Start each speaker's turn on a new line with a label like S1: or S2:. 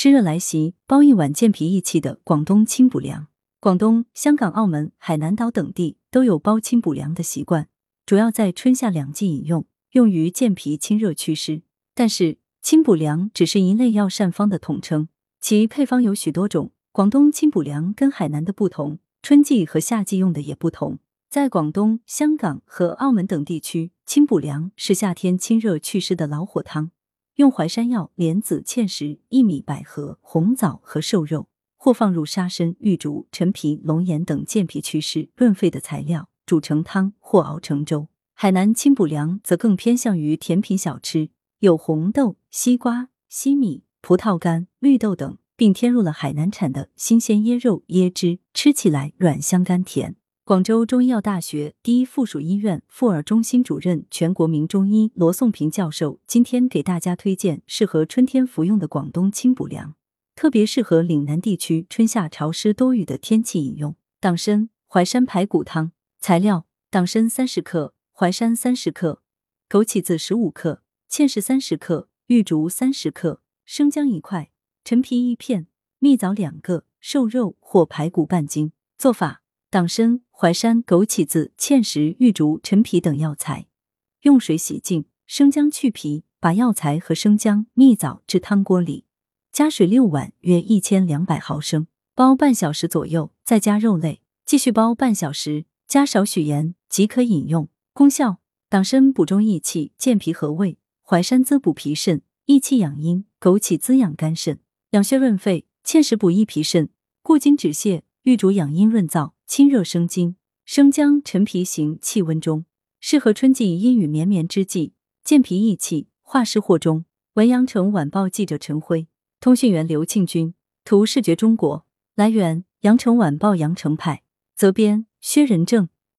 S1: 湿热来袭，煲一碗健脾益气的广东清补凉。广东、香港、澳门、海南岛等地都有煲清补凉的习惯，主要在春夏两季饮用，用于健脾清热祛湿。但是，清补凉只是一类药膳方的统称，其配方有许多种。广东清补凉跟海南的不同，春季和夏季用的也不同。在广东、香港和澳门等地区，清补凉是夏天清热祛湿的老火汤，用淮山药、莲子、芡实、薏米、百合、红枣和瘦肉。或放入沙参、玉竹、陈皮、龙眼等健脾祛湿、润肺的材料，煮成汤或熬成粥。海南清补凉则更偏向于甜品小吃，有红豆、西瓜、西米、葡萄干、绿豆等，并添入了海南产的新鲜椰肉、椰汁，吃起来软香甘甜。广州中医药大学第一附属医院妇儿中心主任、全国名中医罗颂平教授今天给大家推荐适合春天服用的广东清补凉。特别适合岭南地区春夏潮湿多雨的天气饮用。党参淮山排骨汤材料：党参三十克，淮山三十克，枸杞子十五克，芡实三十克，玉竹三十克，生姜一块，陈皮一片，蜜枣两个，瘦肉或排骨半斤。做法：党参、淮山、枸杞子、芡实、玉竹、陈皮等药材，用水洗净，生姜去皮，把药材和生姜、蜜枣置汤锅里。加水六碗，约一千两百毫升，煲半小时左右，再加肉类，继续煲半小时，加少许盐即可饮用。功效：党参补中益气，健脾和胃；淮山滋补脾肾，益气养阴；枸杞滋养肝肾，养血润肺；芡实补益脾肾，固精止泻；玉竹养阴润燥，清热生津；生姜、陈皮行气温中，适合春季阴雨绵绵之际，健脾益气，化湿和中。文阳城晚报记者陈辉。通讯员刘庆军，图视觉中国，来源：阳城晚报阳城派，责编：薛仁正。